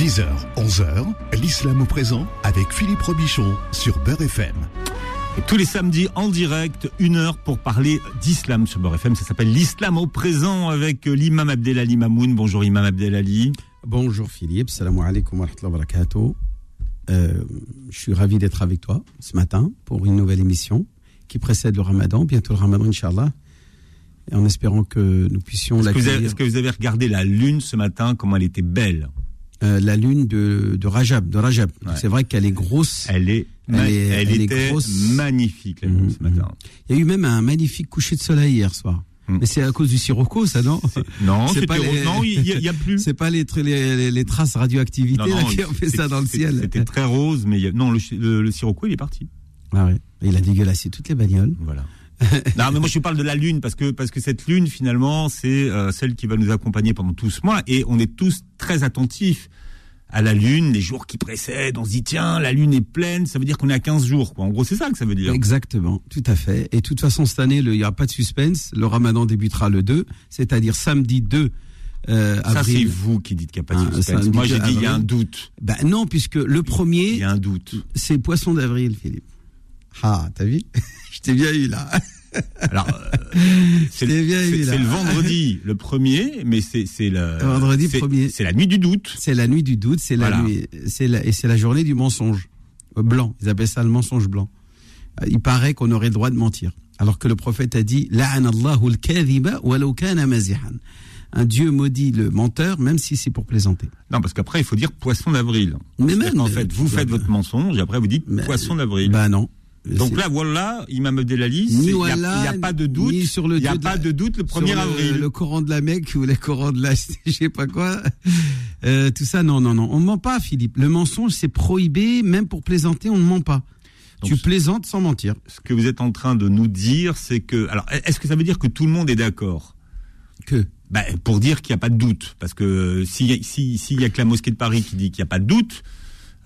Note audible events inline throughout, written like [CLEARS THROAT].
10h, 11h, l'islam au présent avec Philippe Robichon sur Beurre FM. tous les samedis en direct, une heure pour parler d'islam sur Beurre FM. Ça s'appelle l'islam au présent avec l'imam Abdelali Mamoun. Bonjour imam Abdelali. Bonjour Philippe, salam alaikum wa rahmatullahi wa barakatuh. Euh, je suis ravi d'être avec toi ce matin pour une nouvelle émission qui précède le ramadan, bientôt le ramadan, Inch'Allah. En espérant que nous puissions Est-ce que, vous avez, l'accueillir. est-ce que vous avez regardé la lune ce matin, comment elle était belle? Euh, la lune de, de Rajab. De Rajab. Ouais. C'est vrai qu'elle est grosse. Elle est, Elle ma- est- elle elle est était grosse. magnifique la lune Mhm, ce matin. Il y a eu même un magnifique coucher de soleil hier soir. Mhm. Mais c'est à cause du sirocco, ça, non Non, C'est pas les- non, il y, a- il y a plus. [LAUGHS] C'est pas les, les, traces radioactivité Non, là, non, qui ont fait ça dans le ciel. C'était très rose, mais il y a- non, le, chi- le, le sirocco il est parti. Ah ouais. Il a dégueulassé toutes les bagnoles. Voilà. [LAUGHS] non, mais moi je parle de la lune parce que parce que cette lune finalement c'est euh, celle qui va nous accompagner pendant tout ce mois et on est tous très attentifs à la lune les jours qui précèdent. On se dit tiens la lune est pleine, ça veut dire qu'on est à 15 jours. Quoi. En gros c'est ça que ça veut dire. Exactement, tout à fait. Et de toute façon, cette année, il n'y aura pas de suspense. Le ramadan débutera le 2, c'est-à-dire samedi 2 euh, Ça c'est vous qui dites qu'il n'y a pas de Ah, suspense. Moi j'ai dit il y a un doute. Ben non, puisque le Il premier, y a un doute. c'est Poisson d'avril, Philippe. Ah, t'as vu [LAUGHS] Je t'ai bien eu là. Alors euh, [LAUGHS] c'est le, vendredi [LAUGHS] le premier, mais c'est le Vendredi premier. C'est la nuit du doute. C'est la nuit du doute, c'est la Voilà. nuit, c'est et c'est la journée du mensonge Euh, blanc. Ils appellent ça le mensonge blanc. Euh, Il paraît qu'on aurait le droit de mentir, alors que le prophète a dit. Un Dieu maudit le menteur, même si c'est pour plaisanter. Non parce qu'après il faut dire poisson d'avril. Mais même, qu'en fait vous faites votre mensonge et après vous dites poisson d'avril. Bah non. Donc là, voilà, Imam Abdelali, il n'y a, pas de doute, ni sur le il n'y a de pas la- de doute le sur 1er le- avril. Le Coran de la Mecque ou le Coran de la, [LAUGHS] je sais pas quoi. Euh, tout ça, non, non, non. On ne ment pas, Philippe. Le mensonge, c'est prohibé, même pour plaisanter, on ne ment pas. Donc, tu plaisantes sans mentir. Ce que vous êtes en train de nous dire, c'est que... Alors, est-ce que ça veut dire que tout le monde est d'accord? Que? Bah, Pour dire qu'il n'y a pas de doute. Parce que s'il y, a- si, s'il y a que la mosquée de Paris qui dit qu'il n'y a pas de doute,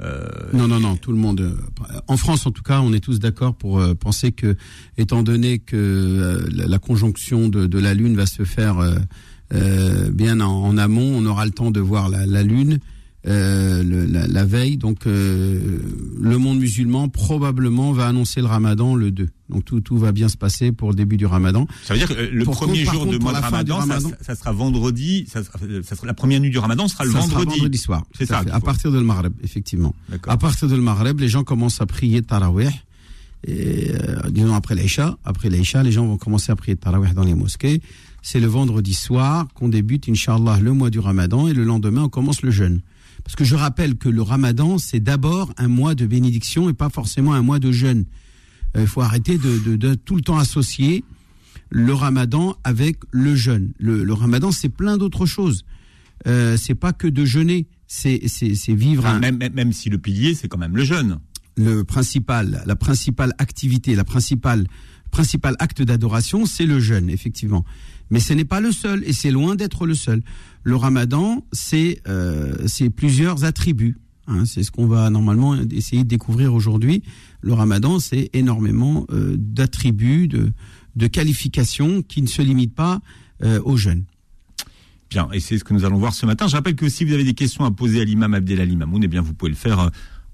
euh, Non, non, non, tout le monde. euh, En France, en tout cas, on est tous d'accord pour euh, penser que, étant donné que la, conjonction de, la Lune va se faire bien en, amont, on aura le temps de voir la Lune euh, le- la, la veille. Donc, euh, le monde musulman probablement va annoncer le Ramadan le 2. Donc, tout, tout va bien se passer pour le début du Ramadan. ça veut dire que euh, le Pour premier contre- jour de contre, mois de du Ramadan, ça, ça sera vendredi, ça sera, ça sera- la première nuit du Ramadan sera le Ça sera vendredi. soir. C'est ça À partir de le Maghreb, effectivement. À partir de le Maghreb, les gens commencent à prier Tarawih. Et, euh, disons après l'Aïcha, après l'Aïcha, les gens vont commencer à prier Tarawih dans les mosquées. C'est le vendredi soir qu'on débute, Inch'Allah, le mois du Ramadan et le lendemain, on commence le jeûne. Parce que je rappelle que le Ramadan, c'est d'abord un mois de bénédiction et pas forcément un mois de jeûne. Euh, Il faut arrêter de, de- de tout le temps associer le Ramadan avec le jeûne. Le, le Ramadan, c'est plein d'autres choses. Euh, c'est pas que de jeûner, c'est vivre Enfin, un, même, même- même si le pilier, c'est quand même le jeûne. le principal, la principale activité, la principale, principal acte d'adoration, c'est le jeûne, effectivement. Mais ce n'est pas le seul, et c'est loin d'être le seul. Le Ramadan, c'est euh, plusieurs attributs. hein. c'est ce qu'on va normalement essayer de découvrir aujourd'hui. Le Ramadan, c'est énormément euh, d'attributs, de, de qualifications qui ne se limitent pas euh, au jeûne. Bien, et c'est ce que nous allons voir ce matin. Je rappelle que si vous avez des questions à poser à l'imam Abdelali Mamoun, eh bien vous pouvez le faire euh,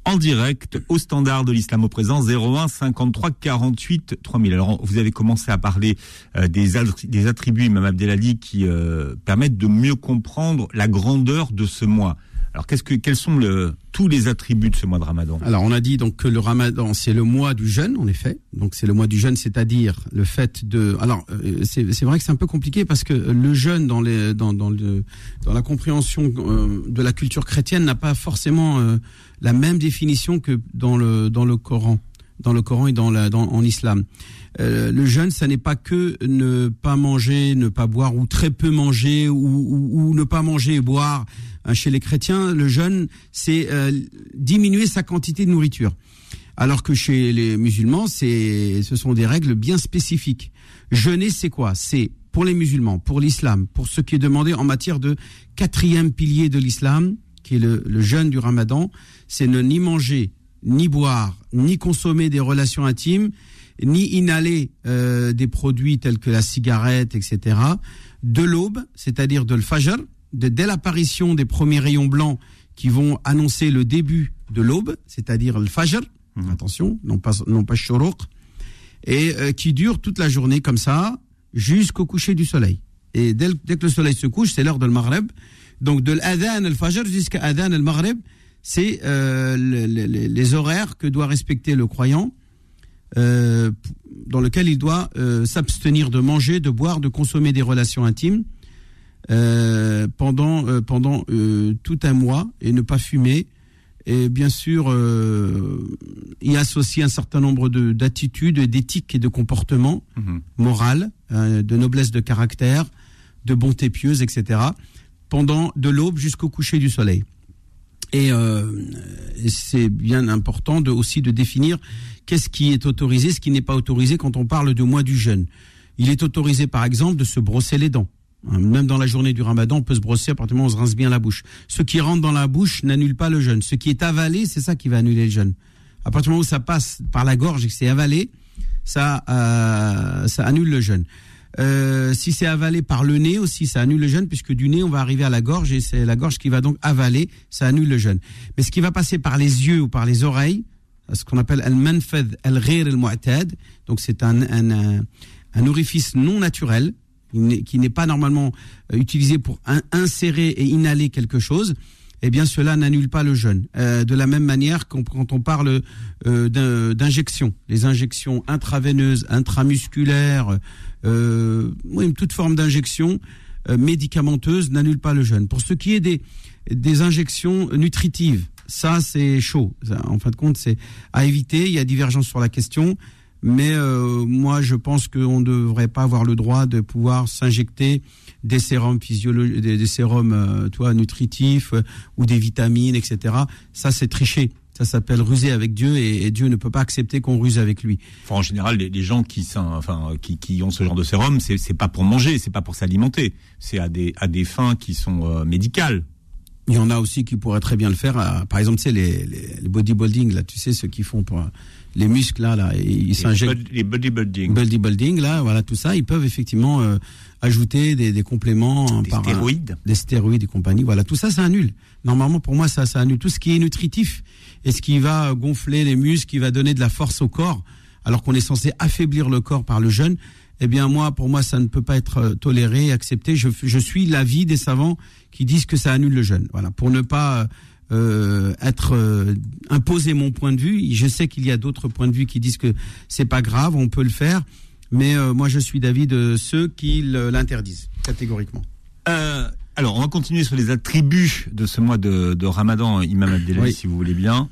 en direct au standard de l'islam au présent 01 53 48 3000. Alors vous avez commencé à parler euh, des, des attributs imam Abdelali qui euh, permettent de mieux comprendre la grandeur de ce mois. Alors qu'est-ce que quels sont le, tous les attributs de ce mois de Ramadan Alors, on a dit donc que le Ramadan, c'est le mois du jeûne, en effet. Donc, c'est le mois du jeûne, c'est-à-dire le fait de. Alors, euh, c'est c'est vrai que c'est un peu compliqué parce que le jeûne dans les dans dans le dans la compréhension euh, de la culture chrétienne n'a pas forcément euh, la même définition que dans le dans le Coran, dans le Coran et dans la dans en islam. Euh, le jeûne, ça n'est pas que ne pas manger, ne pas boire ou très peu manger ou, ou, ou ne pas manger et boire. Hein, Chez les chrétiens, le jeûne, c'est euh, diminuer sa quantité de nourriture. Alors que chez les musulmans, c'est, ce sont des règles bien spécifiques. Jeûner, c'est quoi? C'est pour les musulmans, pour l'islam, pour ce qui est demandé en matière de quatrième pilier de l'islam, qui est le, le jeûne du ramadan, c'est ne ni manger, ni boire, ni consommer des relations intimes, ni inhaler euh, des produits tels que la cigarette, etc. De l'aube, c'est-à-dire de le fajr, de, dès l'apparition des premiers rayons blancs qui vont annoncer le début de l'aube, c'est-à-dire le fajr, Mhm. attention, non pas, non pas shuruq, et euh, qui dure toute la journée comme ça, jusqu'au coucher du soleil. Et dès, le- dès que le soleil se couche, c'est l'heure de Maghreb. Donc de l'adhan al-fajr jusqu'à adhan al-maghreb, c'est euh, le- le- le- les horaires que doit respecter le croyant, euh, dans lequel il doit euh, s'abstenir de manger, de boire, de consommer des relations intimes euh, pendant pendant tout un mois et ne pas fumer. Et bien sûr, y associer un certain nombre de- d'attitudes, d'éthiques et de comportements Mhm. morales, euh, de noblesse de caractère, de bonté pieuse, etc. Pendant de l'aube jusqu'au coucher du soleil. Et euh, c'est bien important de, aussi de définir qu'est-ce qui est autorisé, ce qui n'est pas autorisé quand on parle de mois du jeûne. Il est autorisé, par exemple, de se brosser les dents. Hein, Même dans la journée du ramadan, on peut se brosser à partir du moment où on se rince bien la bouche. Ce qui rentre dans la bouche n'annule pas le jeûne. Ce qui est avalé, c'est ça qui va annuler le jeûne. À partir du moment où ça passe par la gorge et que c'est avalé, ça, euh, ça annule le jeûne. Euh, si c'est avalé par le nez aussi, ça annule le jeûne, puisque du nez, on va arriver à la gorge et c'est la gorge qui va donc avaler, ça annule le jeûne. Mais ce qui va passer par les yeux ou par les oreilles, ce qu'on appelle al-manfad al-ghir al-mu'tad, donc c'est un, un, un, un orifice non naturel, qui n'est pas normalement euh, utilisé pour in- insérer et inhaler quelque chose, eh bien cela n'annule pas le jeûne. Euh, de la même manière quand on parle euh, d'injections, les injections intraveineuses, intramusculaires, euh, toute forme d'injection médicamenteuse n'annule pas le jeûne. Pour ce qui est des, des injections nutritives, ça c'est chaud. En fin de compte, c'est à éviter. Il y a divergence sur la question. Mais euh, moi, je pense qu'on ne devrait pas avoir le droit de pouvoir s'injecter des sérums physiologiques, des, des sérums, euh, toi, nutritifs euh, ou des vitamines, etc. Ça, c'est tricher. Ça s'appelle ruser avec Dieu et, et Dieu ne peut pas accepter qu'on ruse avec lui. Enfin, en général, les, les gens qui, sont- enfin, qui, qui ont ce genre de sérum, c'est c'est pas pour manger, c'est pas pour s'alimenter, c'est à des, à des fins qui sont euh, médicales. Il y en a aussi qui pourraient très bien le faire. par exemple, tu sais, les, les, les bodybuilding, là, tu sais, ceux qui font pour les muscles, là, là, ils s'injectent. les bodybuilding, Bodybuilding, là, voilà, tout ça, ils peuvent effectivement euh, ajouter des, des compléments des par, euh, stéroïdes. des stéroïdes et compagnie. Voilà, tout ça, ça annule. Normalement, pour moi, ça, ça annule tout ce qui est nutritif et ce qui va gonfler les muscles, qui va donner de la force au corps, alors qu'on est censé affaiblir le corps par le jeûne. Eh bien, moi, pour moi, ça ne peut pas être euh, toléré, accepté. Je, je suis l'avis des savants qui disent que ça annule le jeûne. Voilà, pour ne pas euh, être euh, imposer mon point de vue. Je sais qu'il y a d'autres points de vue qui disent que c'est pas grave, on peut le faire, mais euh, moi, je suis d'avis de ceux qui l'interdisent catégoriquement. Euh, alors, on va continuer sur les attributs de ce mois de, de Ramadan, Imam Abdelali, Oui. si vous voulez bien.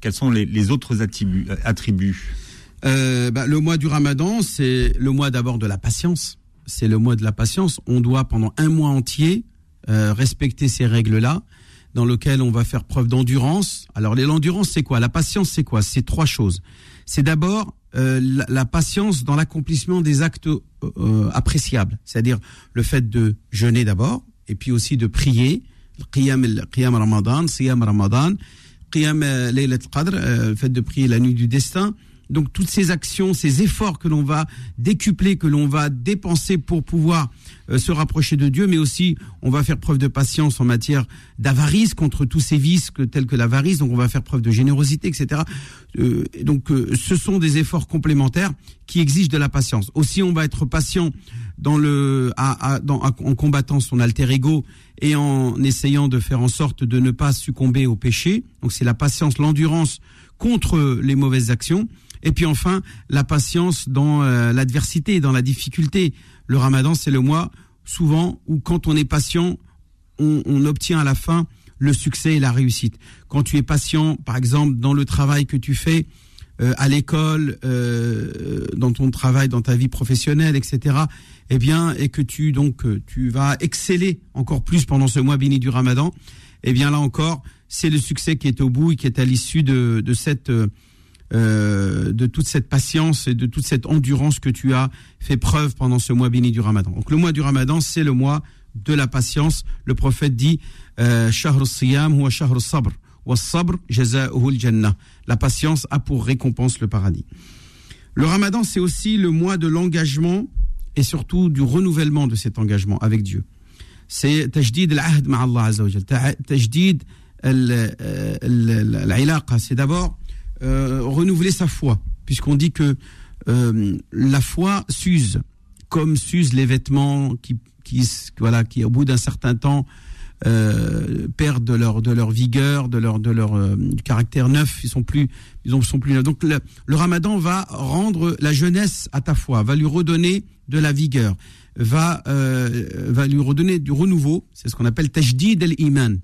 Quels sont les, les autres attributs, attributs bah, le mois du Ramadan, c'est le mois d'abord de la patience. C'est le mois de la patience. On doit pendant un mois entier respecter ces règles-là, dans lequel on va faire preuve d'endurance. Alors, l'endurance, c'est quoi? La patience, c'est quoi? C'est trois choses. C'est d'abord euh, la, patience dans l'accomplissement des actes euh, euh, appréciables, c'est-à-dire le fait de jeûner d'abord, et puis aussi de prier. Qiyam, qiyam Ramadan, Siyam Ramadan, Qiyam euh, al-Qadr, euh, le fait de prier la nuit du destin. Donc toutes ces actions, ces efforts que l'on va décupler, que l'on va dépenser pour pouvoir euh, se rapprocher de Dieu, mais aussi on va faire preuve de patience en matière d'avarice contre tous ces vices tels que l'avarice. Donc on va faire preuve de générosité, etc. Euh, donc euh, ce sont des efforts complémentaires qui exigent de la patience. Aussi on va être patient dans le, en combattant son alter ego et en essayant de faire en sorte de ne pas succomber au péché. Donc c'est la patience, l'endurance contre les mauvaises actions. Et puis enfin, la patience dans euh, l'adversité, dans la difficulté. Le ramadan, c'est le mois souvent où quand on est patient, on, on obtient à la fin le succès et la réussite. Quand tu es patient, par exemple, dans le travail que tu fais, euh, à l'école, euh, dans ton travail, dans ta vie professionnelle, etc. Eh bien, et que tu donc euh, tu vas exceller encore plus pendant ce mois béni du Ramadan. Eh bien, là encore, c'est le succès qui est au bout et qui est à l'issue de, de cette euh, euh, de toute cette patience et de toute cette endurance que tu as fait preuve pendant ce mois béni du Ramadan. Donc le mois du Ramadan, c'est le mois de la patience. Le prophète dit euh. La patience a pour récompense le paradis. Le Ramadan, c'est aussi le mois de l'engagement et surtout du renouvellement de cet engagement avec Dieu. C'est tajdid al-ahd Allah azza wa l'ilaqa, c'est d'abord euh, renouveler sa foi, puisqu'on dit que euh, la foi s'use, comme s'usent les vêtements qui, qui, voilà, qui au bout d'un certain temps euh, perdent de leur de leur vigueur, de leur de leur euh, caractère neuf. Ils sont plus ils sont plus neufs. Donc le, le, Ramadan va rendre la jeunesse à ta foi, va lui redonner de la vigueur, va euh, va lui redonner du renouveau. C'est ce qu'on appelle tajdid el iman.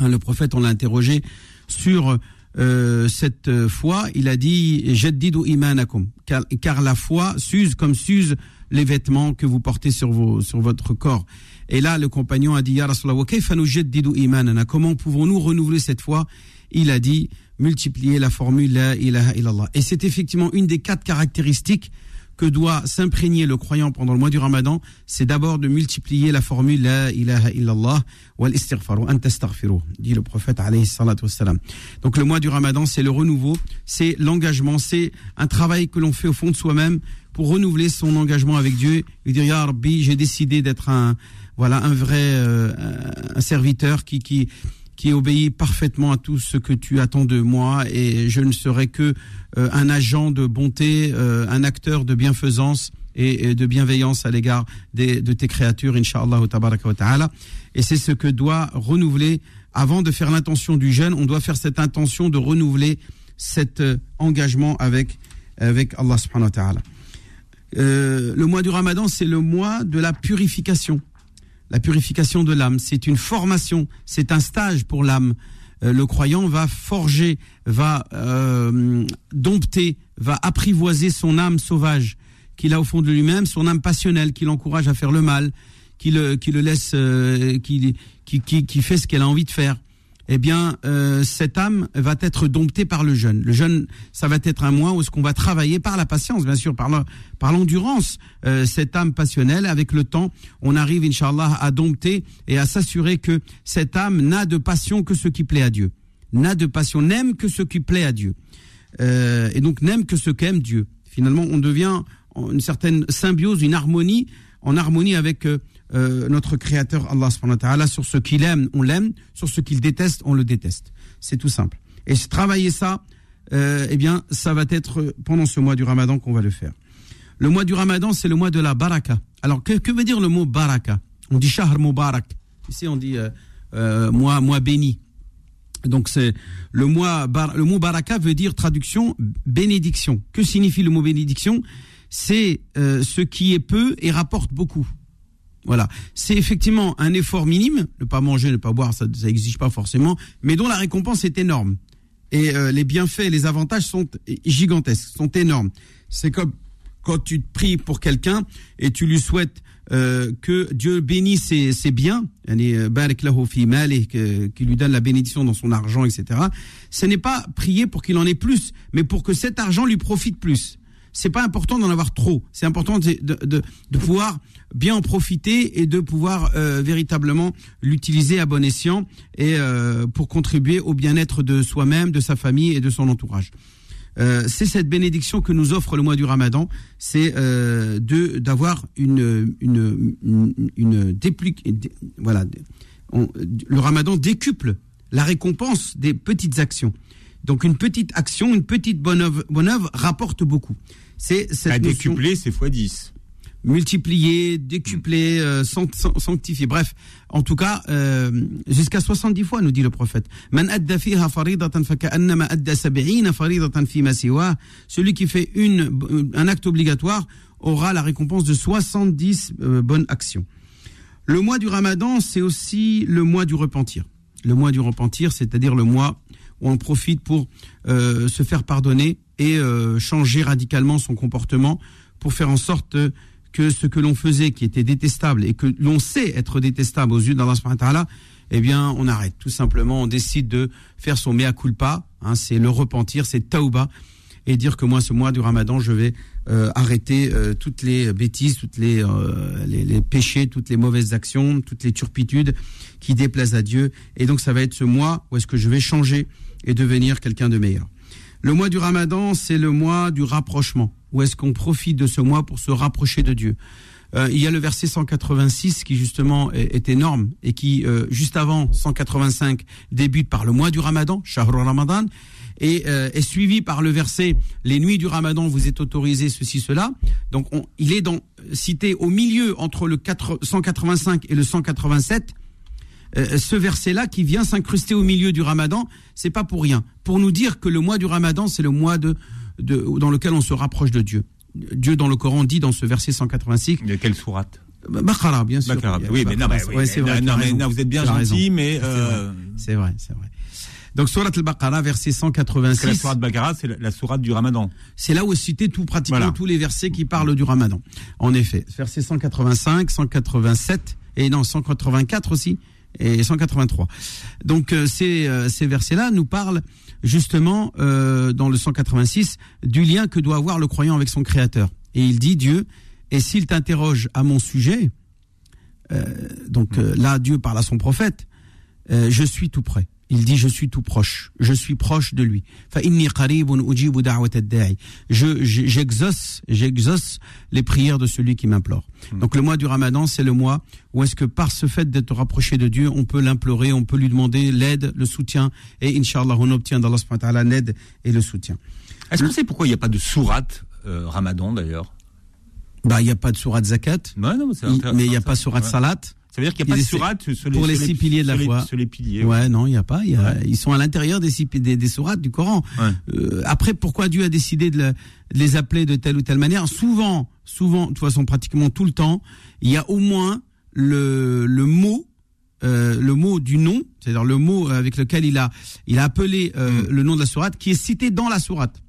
Hein, le prophète, on l'a interrogé sur euh, cette foi. Il a dit jaddidu imanakum, car, car la foi s'use comme s'use les vêtements que vous portez sur vos sur votre corps. Et là, le compagnon a dit, Ya Rasulallah, comment pouvons-nous renouveler cette foi? Il a dit, multiplier la formule La ilaha illallah. Et c'est effectivement une des quatre caractéristiques que doit s'imprégner le croyant pendant le mois du Ramadan, c'est d'abord de multiplier la formule La ilaha illallah wal istighfaru dit le prophète alayhi salatu wassalam. Donc le mois du Ramadan, c'est le renouveau, c'est l'engagement, c'est un travail que l'on fait au fond de soi-même pour renouveler son engagement avec Dieu et dire Ya Rabbi, j'ai décidé d'être un voilà un vrai euh, un serviteur qui qui qui obéit parfaitement à tout ce que tu attends de moi et je ne serai que euh, un agent de bonté, euh, un acteur de bienfaisance et, de bienveillance à l'égard de tes créatures, inshallah ta'ala. Et c'est ce que doit renouveler, avant de faire l'intention du jeûne, on doit faire cette intention de renouveler cet engagement avec, avec Allah subhanahu wa ta'ala. le mois du ramadan, c'est le mois de la purification la purification de l'âme. C'est une formation, c'est un stage pour l'âme. Euh, le croyant va forger, va euh, dompter, va apprivoiser son âme sauvage qu'il a au fond de lui-même, son âme passionnelle qui l'encourage à faire le mal, qui le, qui le laisse, euh, qui, qui, qui fait ce qu'elle a envie de faire eh bien, euh, cette âme va être domptée par le jeûne. Le jeûne, ça va être un mois où ce qu'on va travailler par la patience, bien sûr, par l'endurance, euh, cette âme passionnelle. Avec le temps, on arrive, inshallah, à dompter et à s'assurer que cette âme n'a de passion que ce qui plaît à Dieu. N'a de passion, n'aime que ce qui plaît à Dieu. Euh, et donc n'aime que ce qu'aime Dieu. Finalement, on devient une certaine symbiose, une harmonie, en harmonie avec euh, notre Créateur Allah subhanahu wa sur ce qu'il aime, on l'aime, sur ce qu'il déteste, on le déteste. C'est tout simple. Et travailler ça, euh, eh bien, ça va être pendant ce mois du Ramadan qu'on va le faire. Le mois du Ramadan, c'est le mois de la baraka. Alors, que, veut dire le mot baraka? On dit shahr mubarak. Ici, on dit euh, euh mois, mois béni. Donc c'est le le mot baraka veut dire traduction bénédiction. Que signifie le mot bénédiction? C'est euh, ce qui est peu et rapporte beaucoup. Voilà, c'est effectivement un effort minime. Ne pas manger, ne pas boire, ça n'exige pas forcément, mais dont la récompense est énorme. Et euh, les bienfaits, les avantages sont gigantesques, sont énormes. C'est comme quand tu te pries pour quelqu'un et tu lui souhaites euh, que Dieu bénisse ses, ses biens, euh, qui lui donne la bénédiction dans son argent, etc. Ce n'est pas prier pour qu'il en ait plus, mais pour que cet argent lui profite plus c'est pas important d'en avoir trop. C'est important de, pouvoir bien en profiter et de pouvoir euh, véritablement l'utiliser à bon escient et euh, pour contribuer au bien-être de soi-même, de sa famille et de son entourage. Euh, c'est cette bénédiction que nous offre le mois du Ramadan, c'est d'avoir une, une voilà, le Ramadan décuple la récompense des petites actions. Donc une petite action, une petite bonne œuvre, bonne œuvre rapporte beaucoup. C'est cette à décupler, c'est fois 10 multiplier, décupler, euh, sanctifier. Bref, en tout cas, euh, jusqu'à 70 fois, nous dit le prophète. Celui qui fait une, un acte obligatoire aura la récompense de 70 euh, bonnes actions. Le mois du ramadan, c'est aussi le mois du repentir. Le mois du repentir, c'est-à-dire le mois on profite pour euh, se faire pardonner et euh, changer radicalement son comportement pour faire en sorte que ce que l'on faisait qui était détestable et que l'on sait être détestable aux yeux d'Allah subhanahu eh bien, on arrête. Tout simplement, on décide de faire son mea culpa. Hein, c'est le repentir, c'est tauba. Et dire que moi, ce mois du ramadan, je vais euh, arrêter toutes les bêtises, toutes les, les, péchés, toutes les mauvaises actions, toutes les turpitudes qui déplaisent à Dieu. Et donc, ça va être ce mois où est-ce que je vais changer et devenir quelqu'un de meilleur. Le mois du Ramadan, c'est le mois du rapprochement. Où est-ce qu'on profite de ce mois pour se rapprocher de Dieu? Euh, il y a le verset 186 qui justement est, énorme et qui, euh, juste avant 185, débute par le mois du Ramadan, Shahr Ramadan, et euh, est suivi par le verset les nuits du Ramadan vous êtes autorisé ceci cela. Donc on, il est dans, cité au milieu entre le 4, 185 et le 187. Euh, ce verset-là qui vient s'incruster au milieu du Ramadan, c'est pas pour rien. Pour nous dire que le mois du Ramadan, c'est le mois de, de dans lequel on se rapproche de Dieu. Dieu dans le Coran dit dans ce verset 186. Il y a quelle sourate? Baqara, bien sûr. Oui, mais non, mais, oui, Ouais, c'est vrai. non, mais vous êtes bien gentil, mais euh, c'est vrai, c'est vrai. Donc, Surat al-Baqarah, verset parce que la 186. sourate Baqara, c'est la, sourate du Ramadan. C'est là où est cité tout, pratiquement Voilà. tous les versets qui parlent du Ramadan. En effet, versets 185, 187 et non 184 aussi et 183. Donc euh, ces, euh, ces versets-là nous parlent justement euh, dans le 186 du lien que doit avoir le croyant avec son Créateur. Et il dit Dieu, et s'il t'interroge à mon sujet, donc là Dieu parle à son prophète, je suis tout près. Il dit, je suis tout proche, je suis proche de lui. Je, j'exauce, j'exauce les prières de celui qui m'implore. Hmm. Donc le mois du Ramadan, c'est le mois où est-ce que par ce fait d'être rapproché de Dieu, on peut l'implorer, on peut lui demander l'aide, le soutien, et inshallah on obtient dans d'Allah l'aide et le soutien. Est-ce qu'on sait pourquoi il n'y a pas de sourate euh, Ramadan d'ailleurs? Bah, il n'y a pas de sourate zakat, mais il n'y a pas sourate ouais. salat. Ça veut dire qu'il n'y a pas de sourate sur les, pour les six piliers de la foi. Sur les piliers. Ouais, non, il n'y a pas. Ils sont à l'intérieur des, des, des sourates du Coran. Euh, après, pourquoi Dieu a décidé de, le- de les appeler de telle ou telle manière? Souvent, souvent, de toute façon, pratiquement tout le temps, il y a au moins le, le mot, euh, le mot du nom, c'est-à-dire le mot avec lequel il a, il a appelé euh, le nom de la sourate, qui est cité dans la sourate.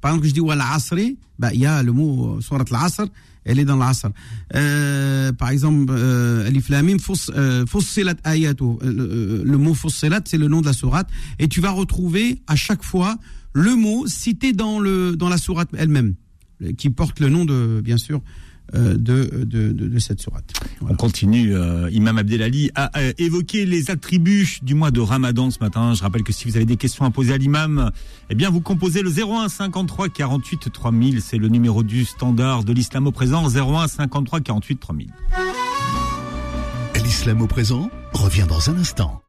Par exemple, je dis wal asri, bah il y a le mot sourate al-asr, elle est dans l'asr. Euh, par exemple, euh, alif lam mim fus- euh. Euh, Le, mot fussilat, c'est le nom de la sourate, et tu vas retrouver à chaque fois le mot cité dans le dans la sourate elle-même, qui porte le nom de bien sûr de, de, de de cette sourate. On continue. euh, Imam Abdelali a euh, évoqué les attributs du mois de Ramadan ce matin. Je rappelle que si vous avez des questions à poser à l'imam, eh bien vous composez le 01 53 48 3000. C'est le numéro du standard de l'islam au présent. 01 53 48 3000. L'islam au présent revient dans un instant.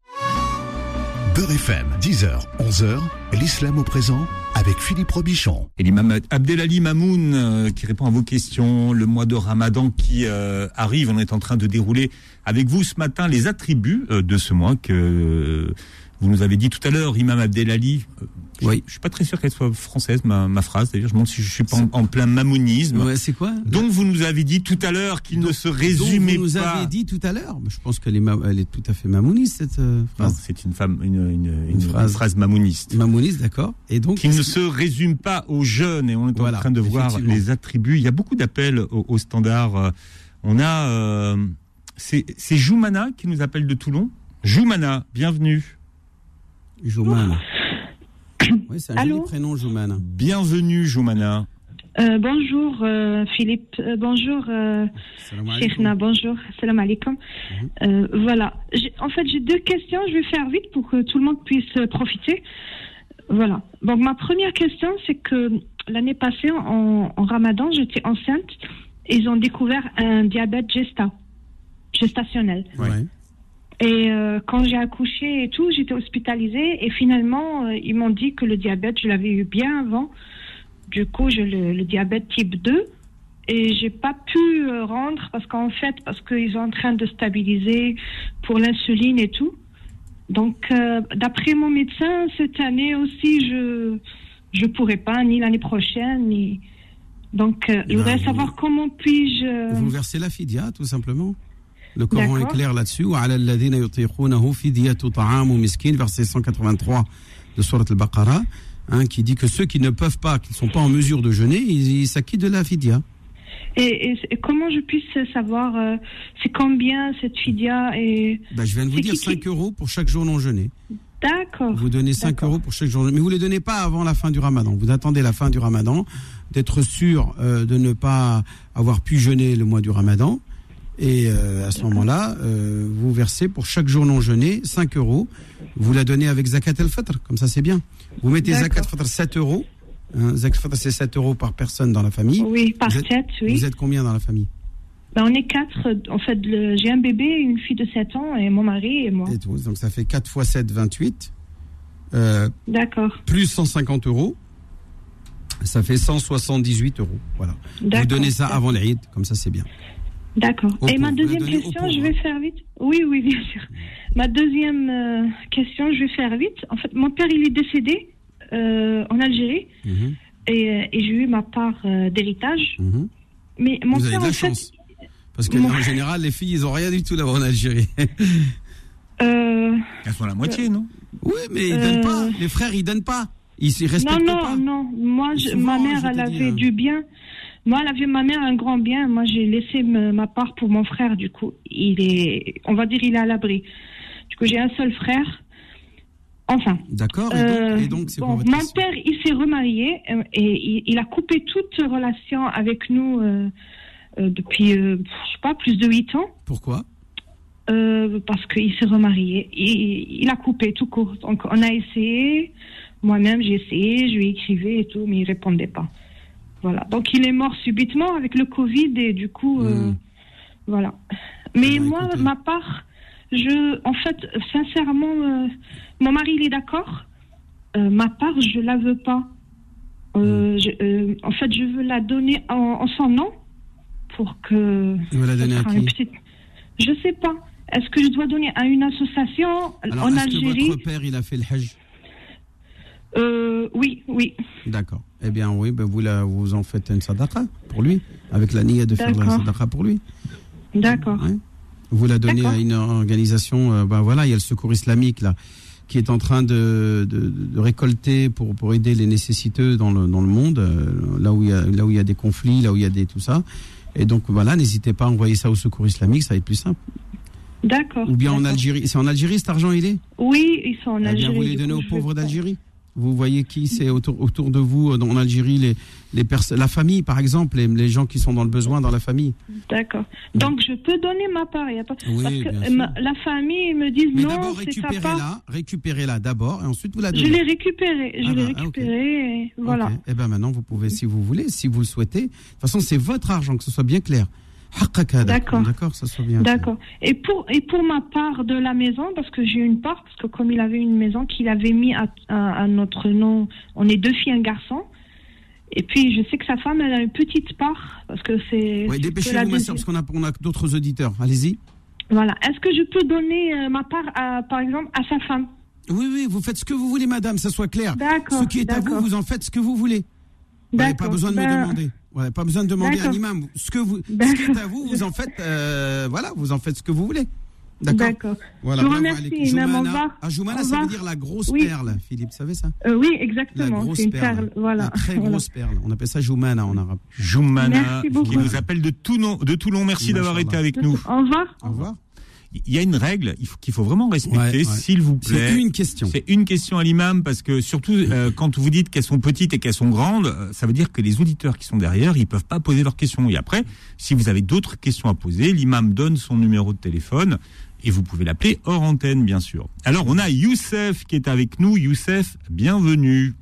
Beurre FM, 10h, 11h, l'islam au présent avec Philippe Robichon. Et l'imam Abdelali Mamoun euh, qui répond à vos questions. Le mois de Ramadan qui euh, arrive. On est en train de dérouler avec vous ce matin les attributs euh, de ce mois que vous nous avez dit tout à l'heure, Imam Abdelali. Je- Oui. Je suis pas très sûr qu'elle soit française, ma, ma phrase. D'ailleurs, je me demande si je suis pas en, en plein mamounisme. Ouais, c'est quoi Donc vous nous avez dit tout à l'heure qu'il ne se résumait dont vous nous pas. avez dit tout à l'heure. Je pense qu'elle est, elle est tout à fait mamouniste cette euh, phrase. c'est une femme, une, une, une- une phrase. phrase. mamouniste. Mamouniste, d'accord. Et donc, Qui ne se résume pas aux jeunes et on est Voilà, en train de voir les attributs. Il y a beaucoup d'appels au, au standard. Euh, On a, euh, c'est c'est Joumana qui nous appelle de Toulon. Joumana, bienvenue. Joumana. Oui, c'est un Allô joli prénom, Joumana. Bienvenue Joumana. Euh, bonjour euh, Philippe, Euh, bonjour euh, Salam alaikum. Cheikhna, bonjour, salam alaikum. Euh, voilà, en fait j'ai deux questions, je vais faire vite pour que tout le monde puisse profiter. Voilà, donc ma première question c'est que l'année passée en, en ramadan j'étais enceinte, ils ont découvert un diabète gesta, gestationnel. Ouais. Et euh, quand j'ai accouché et tout, j'étais hospitalisée et finalement euh, ils m'ont dit que le diabète je l'avais eu bien avant. Du coup, j'ai le, le diabète type 2 et j'ai pas pu euh, rendre parce qu'en fait, parce qu'ils sont en train de stabiliser pour l'insuline et tout. Donc, euh, d'après mon médecin, cette année aussi, je je pourrais pas ni l'année prochaine ni. Donc, euh, je Ben, voudrais vous- savoir comment puis-je. Vous versez la fidia, tout simplement. Le Coran est clair là-dessus. Verset 183 de Surat al-Baqarah, hein, qui dit que ceux qui ne peuvent pas, qui ne sont pas en mesure de jeûner, ils s'acquittent de la fidya. Et, comment je puisse savoir euh, c'est combien cette fidia est ben, Je viens de vous dire qui, 5 euros pour chaque jour non jeûné. D'accord. Vous donnez 5 euros pour chaque jour. Mais vous ne les donnez pas avant la fin du ramadan. Vous attendez la fin du ramadan, d'être sûr euh, de ne pas avoir pu jeûner le mois du ramadan. Et euh, à ce moment-là, euh, vous versez pour chaque jour non jeûné 5 euros. Vous la donnez avec Zakat el-Fitr, comme ça c'est bien. Vous mettez. Zakat el-Fitr 7 euros. Hein, Zakat el-Fitr c'est 7 euros par personne dans la famille. Oui, par Vous êtes- tête, oui. Vous êtes combien dans la famille? Ben, on est quatre. En fait, j'ai un bébé, une fille de 7 ans et mon mari et moi. Et tout. Donc ça fait 4 fois 7, 28. Euh, D'accord. plus 150 euros. Ça fait 178 euros. Voilà. Vous donnez ça avant l'Aïd, comme ça c'est bien. D'accord. Et ma deuxième question, je vais hein. faire vite. Oui, oui, bien sûr. Ma deuxième euh, question, je vais faire vite. En fait, mon père, il est décédé euh, en Algérie Mhm, et, euh, et j'ai eu ma part euh, d'héritage. mhm. Mais mon Vous avez père, de la en fait. Parce que Mon- en général, les filles, ils ont rien du tout là-bas en Algérie. [LAUGHS] euh, Elles sont la moitié, non? Oui, mais ils Euh, donnent pas. Les frères, ils donnent pas. Ils ils non, respectent non, pas. non. Moi, je- Souvent, ma mère, je elle avait hein. du bien. Moi, elle avait ma mère un grand bien. Moi, j'ai laissé me- ma part pour mon frère. Du coup, il est, on va dire, il est à l'abri. Du coup, j'ai un seul frère. Enfin. D'accord. Et Euh, donc, c'est bon, mon père, il s'est remarié euh, et il, il a coupé toute relation avec nous euh, euh, depuis, euh, je sais pas, plus de huit ans. Pourquoi? Euh, parce qu'il s'est remarié. Il, il a coupé tout court. Donc, on a essayé. Moi-même, j'ai essayé. Je lui écrivais et tout, mais il répondait pas. Voilà. Donc, il est mort subitement avec le Covid et du coup, euh, Hmm. voilà. Mais bah, moi, écoutez. ma part, je, en fait, sincèrement, euh, mon mari, il est d'accord. Euh, ma part, je la veux pas. Hmm. Je- en fait, je veux la donner en, en son nom pour que. Il va la donner à qui petite- Je sais pas. Est-ce que je dois donner à une association Alors, en est-ce que Algérie votre père, il a fait le Hajj? Oui, oui. D'accord. Eh bien, oui, ben vous, la, vous en faites une sadaqa pour lui, avec la niya de faire la sadaqa pour lui. D'accord. Ouais. Vous la donnez à une organisation, euh, ben voilà, il y a le secours islamique là, qui est en train de, de, de récolter pour, pour aider les nécessiteux dans le, dans le monde, euh, là, où il y a, là où il y a des conflits, là où il y a des tout ça. Et donc voilà, n'hésitez pas à envoyer ça au secours islamique, ça va être plus simple. D'accord. Ou bien en. Algérie. C'est en Algérie cet argent il est? Oui, ils sont en Eh bien, Algérie. vous les donnez aux pauvres d'Algérie Vous voyez qui c'est autour, autour de vous euh, en Algérie, les, les la famille par exemple, les, les gens qui sont dans le besoin dans la famille. D'accord. Donc, je peux donner ma part. y a pas... Oui, Parce bien que ma- la famille, me disent Mais non, d'abord récupérez-la, récupérez-la d'abord et ensuite vous la Je donnez. l'ai récupéré. Je Ah l'ai bah, ah, ok. récupéré. et Voilà. Ok. Et ben maintenant vous pouvez, si vous voulez, si vous le souhaitez. De toute façon, c'est votre argent, que ce soit bien clair. D'accord. D'accord, ça soit bien. D'accord. Et pour, et pour ma part de la maison, parce que j'ai une part, parce que comme il avait une maison qu'il avait mis à, à- à notre nom, on est deux filles, un garçon. Et puis, je sais que sa femme, elle a une petite part, parce que c'est. Oui, dépêchez-vous, ma soeur, parce qu'on a, on a d'autres auditeurs. Allez-y. Voilà. Est-ce que je peux donner euh, ma part, à, par exemple, à sa femme? Oui, oui, vous faites ce que vous voulez, madame, ça soit clair. D'accord. Ce qui est à vous, vous en faites ce que vous voulez. Vous n'avez pas besoin de me Ben, pas besoin de demander à l'imam. Ce que vous, ce qui est à vous, vous en faites, euh, voilà, vous en faites ce que vous voulez. D'accord. D'accord. Voilà. Je vous remercie. Imam, au revoir. Ah, Joumana, Au ça veut dire la grosse Oui. perle, Philippe, vous savez ça? Euh, oui, La exactement. grosse C'est une perle. perle. Voilà. La très Voilà. grosse perle. On appelle ça Joumana en arabe. Joumana, qui nous appelle de Toulon. De Toulon. Merci d'avoir été avec nous. Au revoir. Au revoir. Il y a une règle qu'il faut vraiment respecter, Ouais, ouais. s'il vous plaît. C'est une question. C'est une question à l'imam parce que surtout euh, quand vous dites qu'elles sont petites et qu'elles sont grandes, euh, ça veut dire que les auditeurs qui sont derrière, ils peuvent pas poser leurs questions. Et après, si vous avez d'autres questions à poser, l'imam donne son numéro de téléphone et vous pouvez l'appeler hors antenne, bien sûr. Alors on a Youssef qui est avec nous. Youssef, bienvenue.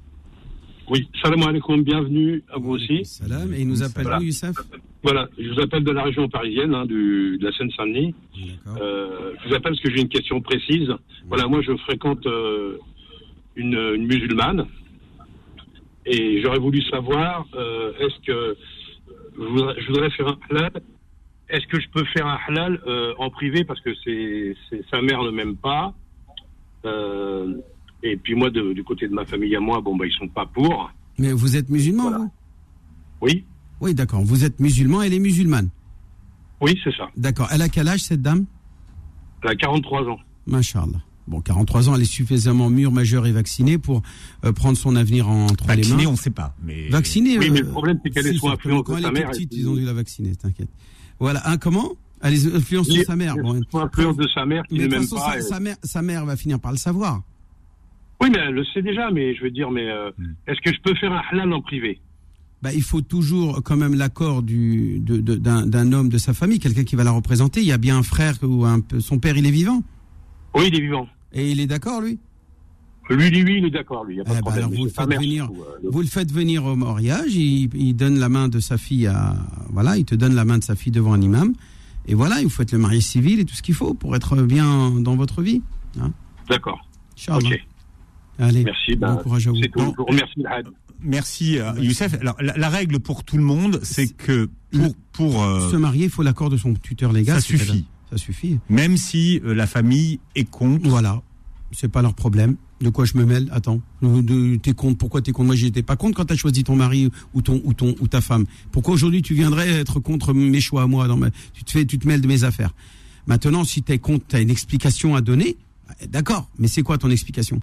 Oui, salam alaikum, bienvenue à vous aussi. Salam. Et il nous appelle Voilà. où, Youssef? Voilà, je vous appelle de la région parisienne, hein, du, de la Seine-Saint-Denis. Euh, je vous appelle parce que j'ai une question précise. Voilà, moi je fréquente euh, une, une musulmane et j'aurais voulu savoir euh, est-ce que je voudrais, je voudrais faire un halal. Est-ce que je peux faire un halal en privé? Parce que c'est sa mère ne m'aime pas et puis moi de- du côté de ma famille à moi bon bah ils sont pas pour. Mais vous êtes musulman, Voilà. vous? Oui, Oui, d'accord. Vous êtes musulman, elle est musulmane. oui c'est ça. D'accord. Elle a quel âge, cette dame? Elle a 43 ans. Masha'Allah. Bon, 43 ans, elle est suffisamment mûre, majeure et vaccinée pour euh, prendre son avenir entre Vacciné, les mains. on ne sait pas. Mais Vaccinée Oui, euh, mais le problème, c'est qu'elle est si, sous influence de elle sa mère, et petite, ils ont dû la vacciner, t'inquiète. Voilà. Un, comment? Elle est influence de sa mère. Bon, Sous influence de sa mère qui mais ne façon, pas. sa, et- sa mère, sa mère va finir par le savoir. Oui, mais elle le sait déjà, mais je veux dire, mais euh, Hmm. est-ce que je peux faire un halal en privé? Bah, il faut toujours quand même l'accord du de- de- d'un homme de sa famille, quelqu'un qui va la représenter. Il y a bien un frère ou un, son père, il est vivant Oui, il est vivant. et il est d'accord lui? Lui, lui, il est d'accord, lui. Il y a pas Eh de problème. alors, vous le faites venir. euh, Vous le faites venir au mariage, il, il donne la main de sa fille à. Voilà, il te donne la main de sa fille devant un imam. Et voilà, vous faites le mariage civil et tout ce qu'il faut pour être bien dans votre vie. D'accord. Inch'Allah. Ok. Allez, Merci. bon Ben, courage à vous. c'est tout. Je vous remercie, Had. Merci euh, Youssef. Alors la, la règle pour tout le monde, c'est que pour pour euh, Se marier, il faut l'accord de son tuteur légal. ça suffit. Ça suffit. Même si euh, la famille est contre. Voilà. C'est pas leur problème. De quoi je me mêle? Attends. T'es contre Pourquoi t'es contre? Moi, j'étais pas contre quand t'as choisi ton mari ou ton ou ton ou ta femme. Pourquoi aujourd'hui tu viendrais être contre mes choix à moi dans ma... Tu te fais, tu te mêles de mes affaires? Maintenant, si t'es contre, t'as une explication à donner. D'accord. Mais c'est quoi ton explication?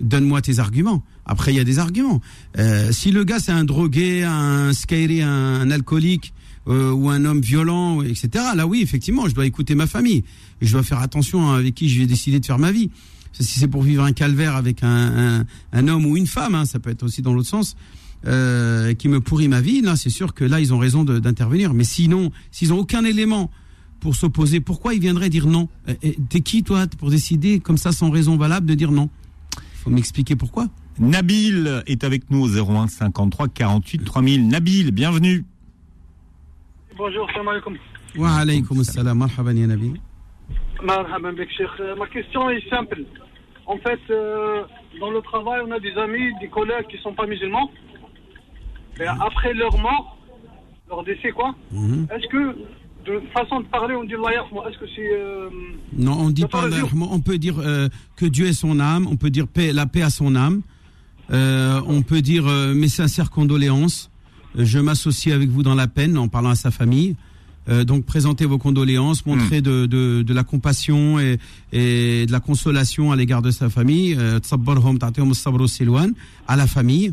Donne-moi tes arguments. Après, il y a des arguments. Euh, si le gars c'est un drogué, un skyri, un, alcoolique euh, ou un homme violent, etc. Là, oui, effectivement, je dois écouter ma famille et je dois faire attention avec qui je vais décider de faire ma vie. Si c'est pour vivre un calvaire avec un, un, un homme ou une femme, hein, ça peut être aussi dans l'autre sens, euh, qui me pourrit ma vie, là, c'est sûr que là, ils ont raison d'intervenir. Mais sinon, s'ils ont aucun élément pour s'opposer, pourquoi ils viendraient dire non? Euh, euh, T'es qui, toi, pour décider, comme ça, sans raison valable, de dire non? Faut m'expliquer pourquoi. Nabil est avec nous au 01 53 48 3000. Nabil, bienvenue. Bonjour, salam alaikum. Wa alaykoum assalam, marhaban ya Nabil. Marhaban bek. Euh, Ma question est simple. En fait, euh, dans le travail, on a des amis, des collègues qui sont pas musulmans. Et après leur mort, leur décès, quoi, Mhm. est-ce que, de façon de parler, on dit Est-ce que c'est. Euh, non, on dit pas On peut dire euh, que Dieu est son âme. On peut dire la paix à son âme. Euh, on peut dire mes sincères condoléances. Je m'associe avec vous dans la peine en parlant à sa famille. donc présentez vos condoléances, montrer mmh. de, la compassion et, et de la consolation à l'égard de sa famille, à la famille,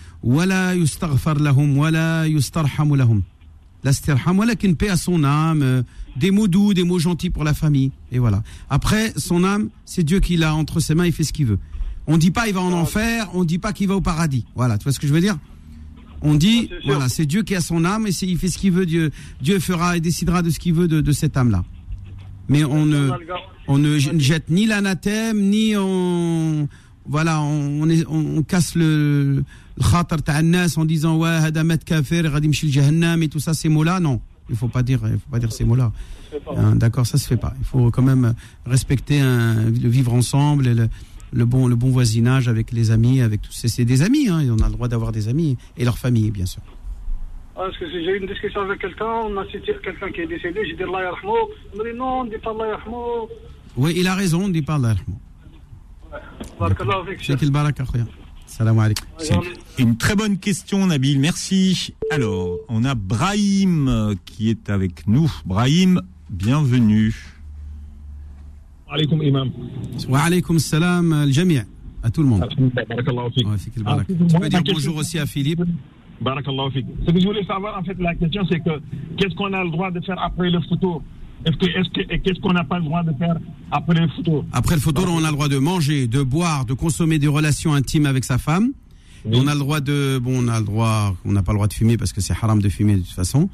ولا يستغفر لهم ولا يسترحم لهم L'astirham, ولكن paix à son âme, euh, des mots doux, des mots gentils pour la famille. Et voilà. Après, son âme, c'est Dieu qui l'a entre ses mains, il fait ce qu'il veut. On dit pas il va en enfer, on dit pas qu'il va au paradis. Voilà, tu vois ce que je veux dire On dit, c'est sûr. voilà, c'est Dieu qui a son âme et c'est- il fait ce qu'il veut, Dieu, Dieu fera et décidera de ce qu'il veut de, de cette âme-là. Mais on ne, on a le gars- on ne j- jette ni l'anathème, ni on, voilà, on, on, est- on- on casse le, le khatar ta'an nas en disant ouais, hada mat kafir, ghadi yamshi al jahannam et tout ça, ces mots-là, non. Il faut pas dire, il faut pas dire ces mots-là. Hein, D'accord, ça se fait pas. Il faut quand même respecter un, le vivre ensemble et le, le bon, le bon voisinage avec les amis, avec tous. C'est des amis, hein, et on a le droit d'avoir des amis et leur famille, bien sûr. Ah, Parce que si j'ai eu une discussion avec quelqu'un, on a cité quelqu'un qui est décédé, j'ai dit Allah yarhamou. On m'a dit non, on dit pas Allah yarhamou. Oui, il a raison, on dit pas Allah. Barakallahu une très bonne question, Nabil. Merci. Alors, on a Brahim euh, qui est avec nous. Brahim, bienvenue. عليكم امام Wa alaykum salam al jami' à tout le monde. بارك الله فيك Ouais, fik el Ah, baraka. moi, Tu peux ma dire question- bonjour aussi à Philippe. بارك الله فيك ce que je voulais savoir en fait la question c'est que qu'est-ce qu'on a le droit de faire après le photo Est-ce que est-ce que qu'est-ce qu'on n'a pas le droit de faire après le photo? Après le photo, on a le droit de manger, de boire, de consommer des relations intimes avec sa femme. Oui. On a le droit de, bon, on a le droit, on n'a pas le droit de fumer parce que c'est haram de fumer de toute façon.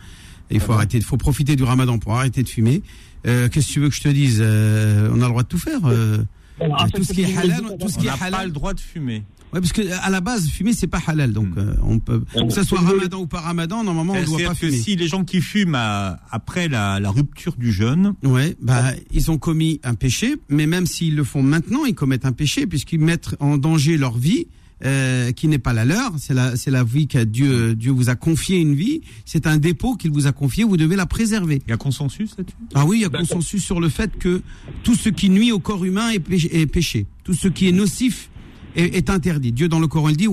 Il faut arrêter, il faut profiter du ramadan pour arrêter de fumer. Euh, Qu'est-ce que tu veux que je te dise? Euh, On a le droit de tout faire. euh. Voilà, fait, tout ce qui est halal, tout ce On qui est n'a pas halal. le droit de fumer. Ouais, parce que à la base, fumer c'est pas halal, donc Hmm. euh, on peut, que ce soit ramadan ou pas ramadan, normalement on ne doit pas que fumer. si les gens qui fument à- après la, la rupture du jeûne, Ouais, bah ils ont commis un péché, mais même s'ils le font maintenant, ils commettent un péché puisqu'ils mettent en danger leur vie. Euh, qui n'est pas la leur, c'est la c'est la vie que Dieu Dieu vous a confié une vie, c'est un dépôt qu'il vous a confié, vous devez la préserver. il y a consensus là-dessus? Ah oui, il y a consensus sur le fait que tout ce qui nuit au corps humain est péché, est péché. tout ce qui est nocif est, est interdit. Dieu dans le Coran il dit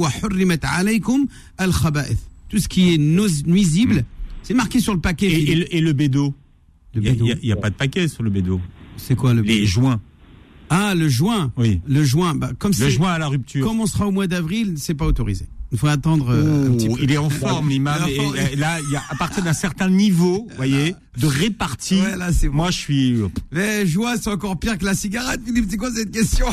alaykum al. Tout ce qui est nuisible, c'est marqué sur le paquet. et, le- et le bédo? Il bédo. n'y a, y a pas de paquet sur le bédo. C'est quoi le Les joints. Ah, le juin. Oui. Le juin. Bah, comme Le c'est- juin à la rupture. Comme on sera au mois d'avril, c'est pas autorisé. Il faut attendre euh, un petit peu. il est en forme, l'imam. Et, là, il y a, à partir d'un certain niveau, vous voyez, de répartie. Ouais, là, c'est bon. Moi, je suis. Les joie, c'est encore pire que la cigarette. Philippe, c'est quoi cette question?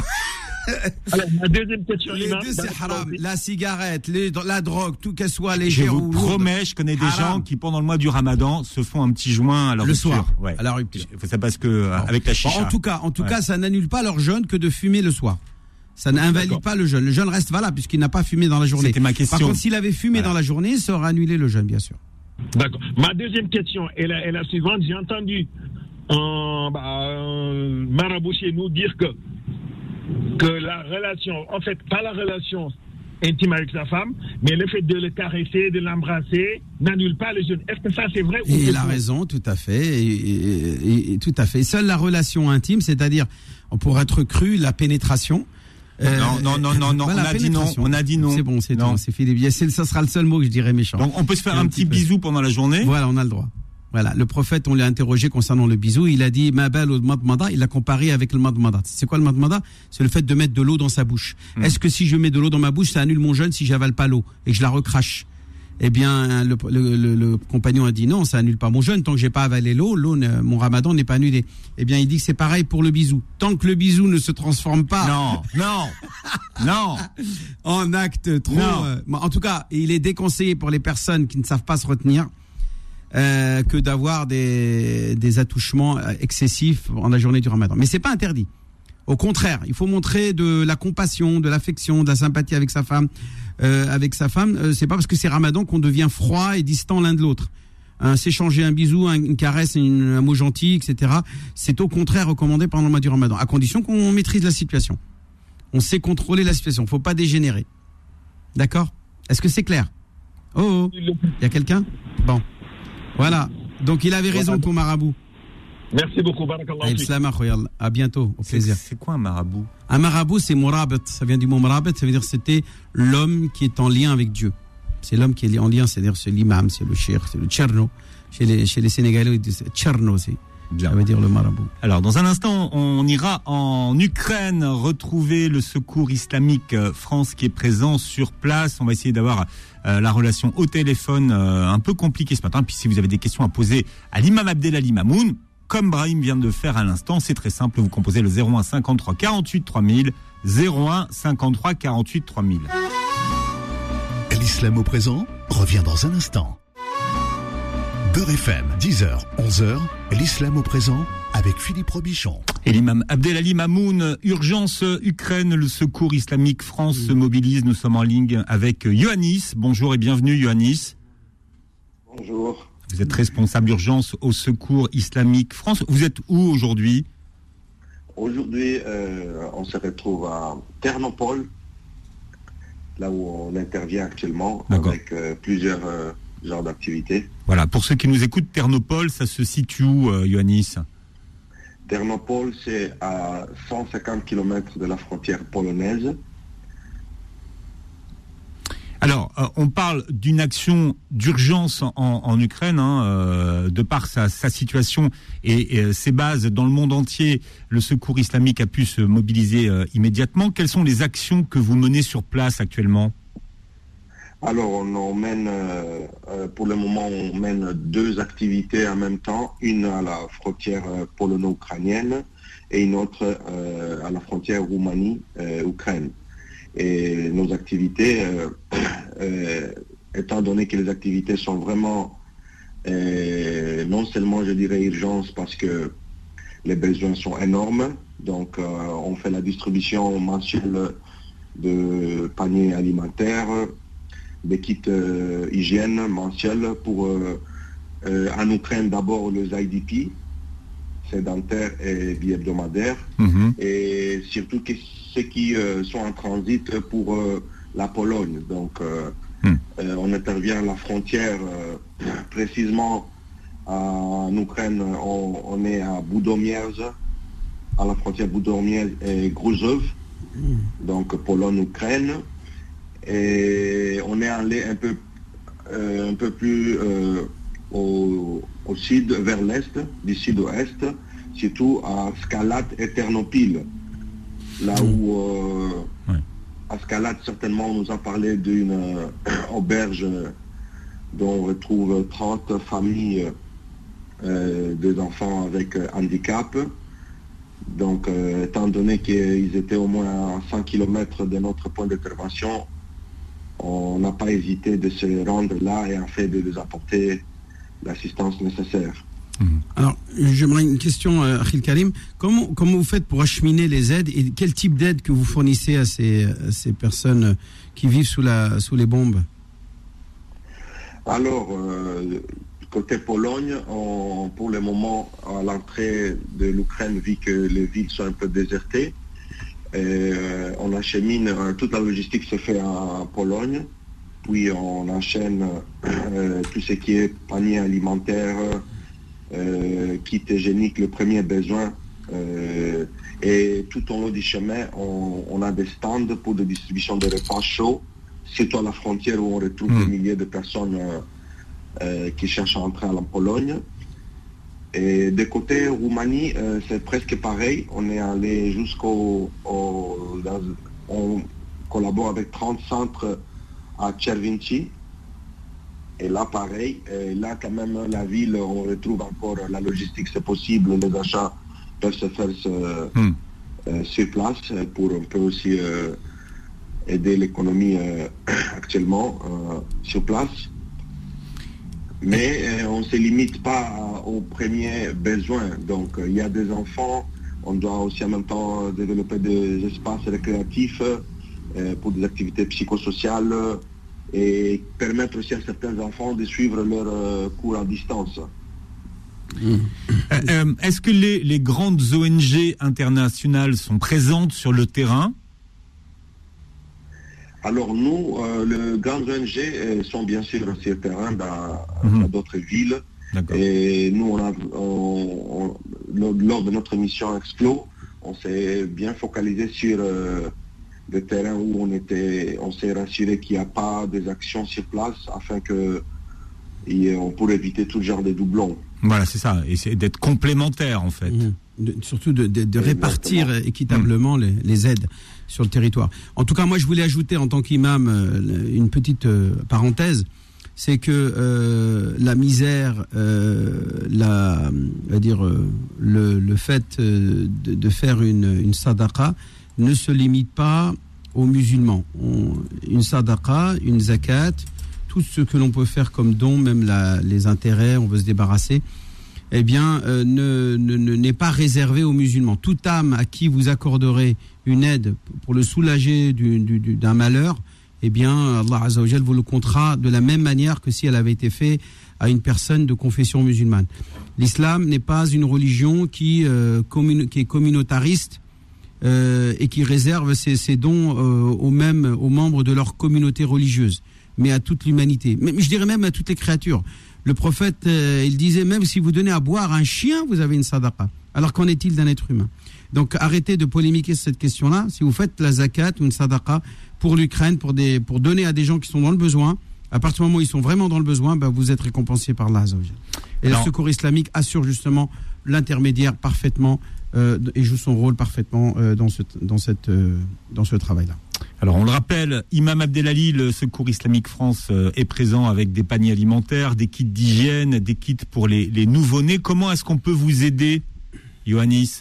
[LAUGHS] Alors, ma deuxième question, Les Imam, deux, c'est dans- haram. La cigarette, les- la drogue, tout qu'elle soit Je légère vous ou lourde. promets, je connais des Haram. gens qui, pendant le mois du ramadan, se font un petit joint à leur Le rupture. soir, Ouais. à la rupture. Ça passe que euh, avec la Bon, chicha. en tout cas, en tout Ouais. cas, ça n'annule pas leur jeûne que de fumer le soir. Ça n'invalide pas le jeûne. Le jeûne reste valable puisqu'il n'a pas fumé dans la journée. C'était ma question. Par contre, s'il avait fumé Voilà. dans la journée, ça aurait annulé le jeûne, bien sûr. D'accord. Ma deuxième question est la, est la suivante. J'ai entendu un, bah, un marabout chez nous dire que, que la relation, en fait, pas la relation intime avec sa femme, mais le fait de le caresser, de l'embrasser, n'annule pas le jeûne. Est-ce que ça c'est vrai ou il a raison, tout à fait. Et, et- et- et tout à fait. Seule la relation intime, c'est-à-dire, pourrait être cru, la pénétration. euh, Non, non, non, non, on a dit non, on a dit non. C'est bon, c'est tout, c'est Philippe. Ça sera le seul mot que je dirais méchant. Donc, on peut se faire Un un, petit petit peu. bisou pendant la journée. Voilà, on a le droit. Voilà, le prophète, on l'a interrogé concernant le bisou. Il a dit ma belle au madmada. Il l'a comparé avec le madmada. C'est quoi le madmada? C'est le fait de mettre de l'eau dans sa bouche. Hmm. Est-ce que si je mets de l'eau dans ma bouche, ça annule mon jeûne si j'avale pas l'eau et que je la recrache? Eh bien, le, le- le- le compagnon a dit non, ça annule pas mon jeûne tant que j'ai pas avalé l'eau. L'eau, mon ramadan n'est pas annulé. Eh bien, il dit que c'est pareil pour le bisou. Tant que le bisou ne se transforme pas Non, non, non. [LAUGHS] en acte trop. Non. euh, en tout cas, il est déconseillé pour les personnes qui ne savent pas se retenir euh, que d'avoir des, des attouchements excessifs en la journée du Ramadan. Mais c'est pas interdit. Au contraire, il faut montrer de la compassion, de l'affection, de la sympathie avec sa femme. Euh, avec sa femme, euh, c'est pas parce que c'est Ramadan qu'on devient froid et distant l'un de l'autre. Hein, S'échanger un bisou, un- une caresse, une- un mot gentil, etc. C'est au contraire recommandé pendant le mois du Ramadan, à condition qu'on maîtrise la situation. On sait contrôler la situation. Faut pas dégénérer. D'accord? Est-ce que c'est clair? Oh, oh. il y a quelqu'un? Bon. Voilà. Donc il avait raison, ton marabout. Merci beaucoup, Barakallah. À bientôt, au C'est plaisir. c'est quoi un marabout? Un marabout, c'est murabat. Ça vient du mot murabat, ça veut dire c'était l'homme qui est en lien avec Dieu. C'est l'homme qui est en lien, c'est-à-dire c'est l'imam, c'est le cheikh, c'est le tcherno. Chez les, chez les Sénégalais, ils disent tcherno aussi. Bien. Ça veut dire le marabout. Alors, dans un instant, on ira en Ukraine retrouver le secours islamique euh, France qui est présent sur place. On va essayer d'avoir euh, la relation au téléphone euh, un peu compliquée ce matin. Puis si vous avez des questions à poser à l'imam Abdelali Mamoun, comme Brahim vient de le faire à l'instant, c'est très simple. Vous composez le 01 53 48 3000, 01 53 48 3000. L'islam au présent revient dans un instant. Beurre FM, 10h, 11h, l'islam au présent avec Philippe Robichon. Et l'imam Abdelali Mamoun, urgence Ukraine, le secours islamique France se mobilise. Nous sommes en ligne avec Yohannis. Bonjour et bienvenue Yohannis. Bonjour. Vous êtes responsable d'urgence au secours islamique France. Vous êtes où aujourd'hui? Aujourd'hui, euh, on se retrouve à Ternopol, là où on intervient actuellement avec euh, plusieurs euh, Voilà, pour ceux qui nous écoutent, Ternopol, ça se situe où, euh, Yohannis Ternopol, c'est à 150 km de la frontière polonaise. Alors, euh, on parle d'une action d'urgence en, en Ukraine, hein, euh, de par sa, sa situation et, et, euh, ses bases dans le monde entier. Le secours islamique a pu se mobiliser euh, immédiatement. Quelles sont les actions que vous menez sur place actuellement? Alors, on en mène, euh, euh, pour le moment, on mène deux activités en même temps, une à la frontière euh, polono-ukrainienne et une autre à la frontière Roumanie-Ukraine. et nos activités, [COUGHS] étant donné que les activités sont vraiment non seulement, je dirais, urgence parce que les besoins sont énormes, donc on fait la distribution mensuelle de paniers alimentaires, des kits euh, hygiène mensuels pour euh, euh, en Ukraine d'abord les IDP, sédentaires et bi-hebdomadaires, Mhm. et surtout que ceux qui euh, sont en transit pour euh, la Pologne. Donc euh, Hmm. euh, on intervient à la frontière euh, précisément en Ukraine, on, on est à Budomierz, à la frontière Budomierz et Gruzov, donc Pologne-Ukraine. Et on est allé un peu, euh, un peu plus euh, au, au sud, vers l'est, du sud-ouest, surtout à Skalat et Ternopil. là où euh, Ascalade certainement nous a parlé d'une euh, auberge dont on retrouve 30 familles des enfants avec handicap. Donc, euh, étant donné qu'ils étaient au moins à 100 km de notre point d'intervention, on n'a pas hésité de se rendre là et en fait de les apporter l'assistance nécessaire. Alors, j'aimerais une question, euh, Achille Karim. Comment, comment vous faites pour acheminer les aides et quel type d'aide que vous fournissez à ces, à ces personnes qui vivent sous, la, sous les bombes? Alors, euh, côté Pologne, on- pour le moment, à l'entrée de l'Ukraine, vu que les villes sont un peu désertées, euh, on achemine, euh, toute la logistique se fait en Pologne, puis on enchaîne euh, tout ce qui est panier alimentaire, kit hygiénique, le premier besoin. et tout au long du chemin, on, on a des stands pour de distribution de repas chauds, surtout à la frontière où on retrouve des milliers de personnes qui cherchent à entrer en Pologne. Et de côté Roumanie, euh, c'est presque pareil. On est allé jusqu'au... on collabore avec 30 centres à Cervinci. Et là, pareil. Et là, quand même, la ville, on retrouve encore la logistique, c'est possible. Les achats peuvent se faire euh, euh, sur place euh, pour un peu aussi euh, aider l'économie [CLEARS THROAT] actuellement sur place. Mais euh, on ne se limite pas aux premiers besoins. Donc, euh, il y a des enfants, on doit aussi en même temps euh, développer des espaces récréatifs pour des activités psychosociales et permettre aussi à certains enfants de suivre leur euh, cours à distance. Est-ce que les grandes ONG internationales sont présentes sur le terrain? Alors nous, euh, les grandes ONG euh, sont bien sûr sur le terrain dans, dans d'autres villes. Et nous, on a, on- on- lors- de notre mission Explo, on s'est bien focalisé sur euh, le terrain où on était, on s'est rassuré qu'il n'y a pas des actions sur place afin que et on pourrait éviter tout genre de doublons. Voilà, c'est ça. Et c'est d'être complémentaire, en fait. De- surtout de, de- de répartir équitablement les, les aides sur le territoire. En tout cas, moi, je voulais ajouter en tant qu'imam euh, une petite euh, parenthèse, c'est que euh, la misère, euh, la, va dire, le, le fait de, de faire une, une sadaqa ne se limite pas aux musulmans. On- une sadaqa, une zakat, tout ce que l'on peut faire comme don, même la- les intérêts, on veut se débarrasser, eh bien, euh, ne, ne- ne- n'est pas réservé aux musulmans. Toute âme à qui vous accorderez une aide pour le soulager du- du- du- d'un malheur, eh bien, Allah Azzawajal vous le comptera de la même manière que si elle avait été faite à une personne de confession musulmane. L'islam n'est pas une religion qui, euh, qui est communautariste euh, et qui réserve ses, ses dons euh, aux mêmes aux membres de leur communauté religieuse, mais à toute l'humanité. Mais je dirais même à toutes les créatures. Le prophète, euh, il disait même si vous donnez à boire un chien, vous avez une sadaqa. Alors qu'en est-il d'un être humain Donc arrêtez de polémiquer cette question-là. Si vous faites la zakat ou une sadaqa pour l'Ukraine, pour des pour donner à des gens qui sont dans le besoin, à partir du moment où ils sont vraiment dans le besoin, ben, vous êtes récompensé par Allah. Et le secours islamique assure justement l'intermédiaire parfaitement euh, et joue son rôle parfaitement euh, dans ce, dans cette, dans ce travail-là. Alors on le rappelle, Imam Abdelali, le Secours Islamique France euh, est présent avec des paniers alimentaires, des kits d'hygiène, des kits pour les, les nouveau-nés. Comment est-ce qu'on peut vous aider, Yohannis?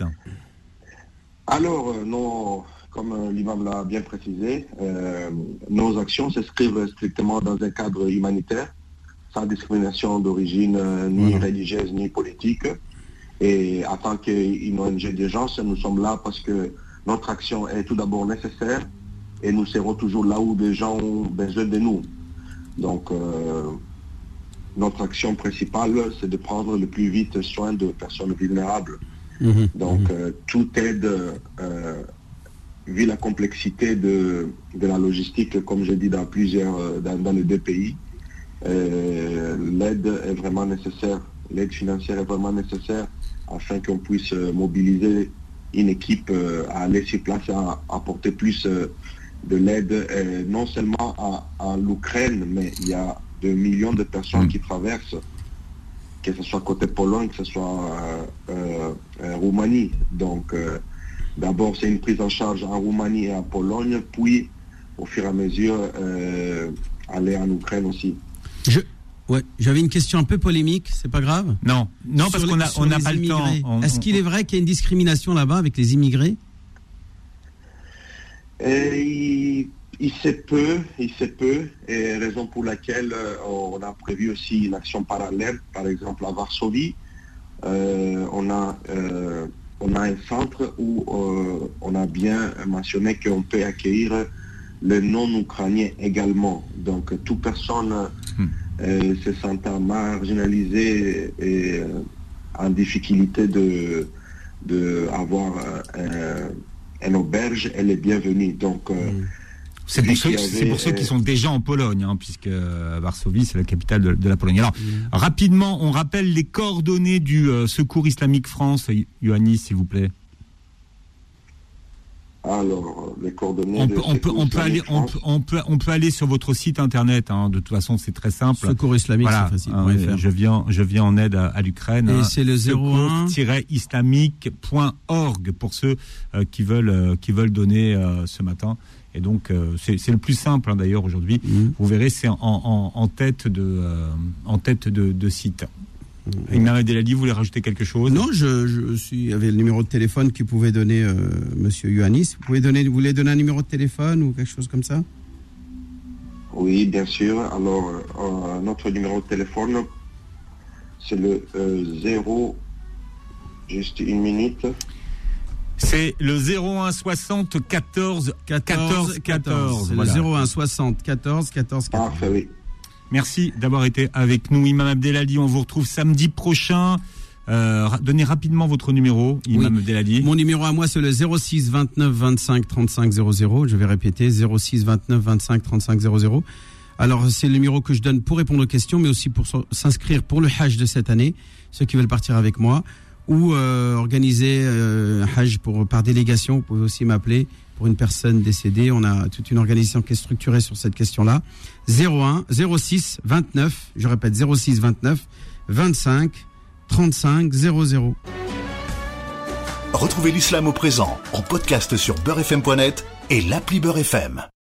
Alors, euh, nos- comme euh, l'imam l'a bien précisé, euh, nos actions s'inscrivent strictement dans un cadre humanitaire, sans discrimination d'origine euh, ni religieuse ni politique. Et en tant qu'une ONG d'urgence, nous sommes là parce que notre action est tout d'abord nécessaire et nous serons toujours là où les gens ont besoin de nous. Donc, euh, notre action principale, c'est de prendre le plus vite soin de personnes vulnérables. Donc, euh, toute aide, euh, vu la complexité de, de la logistique, comme je dis dans plusieurs, dans, dans les deux pays, l'aide est vraiment nécessaire. L'aide financière est vraiment nécessaire afin qu'on puisse mobiliser une équipe à aller sur place à apporter plus de l'aide, euh, non seulement à, à l'Ukraine, mais il y a des millions de personnes qui traversent que ce soit côté Pologne, que ce soit euh, euh, euh, Roumanie. Donc, euh, D'abord, c'est une prise en charge en Roumanie et en Pologne, puis au fur et à mesure, euh, aller en Ukraine aussi. Je, ouais, j'avais une question un peu polémique, c'est pas grave? Non, non, parce qu'on a, on n'a les pas le temps. Est-ce on- qu'il est vrai qu'il y a une discrimination là-bas avec les immigrés? Et il, il se peut, il se peut, et raison pour laquelle euh, on a prévu aussi une action parallèle, par exemple à Varsovie. Euh, on, a, euh, on a un centre où euh, on a bien mentionné qu'on peut accueillir les non-ukrainiens également. Donc toute personne Hmm. se sentant marginalisée et en difficulté de, de avoir un, un auberge, elle est bienvenue. Donc euh, C'est pour, Celui ceux, qui c'est avait, pour ceux qui euh, sont déjà en Pologne, hein, puisque euh, Varsovie, c'est la capitale de, de la Pologne. Alors, Mm. rapidement, on rappelle les coordonnées du euh, Secours islamique France. Yohannis, s'il vous plaît. Alors les coordonnées On de peut, on, peut, Secours on, peut aller, Islamique on, France, peut, on, peut, on peut aller sur votre site internet. hein. de toute façon, c'est très simple. Secours islamique, Voilà, c'est facile. hein, fr. je viens, je viens en aide à, à l'Ukraine. Et hein. c'est le 01 secours-islamique.org pour ceux euh, qui veulent euh, qui veulent donner euh, ce matin. Et donc euh, c'est le plus simple hein, d'ailleurs aujourd'hui. Mhm. Vous verrez, c'est en, en, en tête de euh, en tête de, de site. Imam Abdelali, vous voulez rajouter quelque chose? Non, je, je suis. Il y avait le numéro de téléphone qui pouvait donner euh, Monsieur Ioannis. Vous pouvez donner, vous voulez donner un numéro de téléphone ou quelque chose comme ça? Oui, bien sûr. Alors euh, notre numéro de téléphone, c'est le euh, 0, juste une minute. C'est le 01 60 14 14 14. C'est Voilà. le 01 60 14 14 14. Parfait, oui. Merci d'avoir été avec nous, Imam Abdelali. On vous retrouve samedi prochain. Euh, donnez rapidement votre numéro, Imam Oui. Abdelali. Mon numéro à moi, c'est le 06 29 25 35 00. Je vais répéter 06 29 25 35 00. Alors, c'est le numéro que je donne pour répondre aux questions, mais aussi pour s'inscrire pour le Hajj de cette année, ceux qui veulent partir avec moi, ou euh, organiser euh, un Hajj pour, par délégation. Vous pouvez aussi m'appeler pour une personne décédée. On a toute une organisation qui est structurée sur cette question-là. 01 06 29, je répète 06 29 25 35 00. Retrouvez l'islam au présent en podcast sur beurrefm.net et l'appli Beurre FM.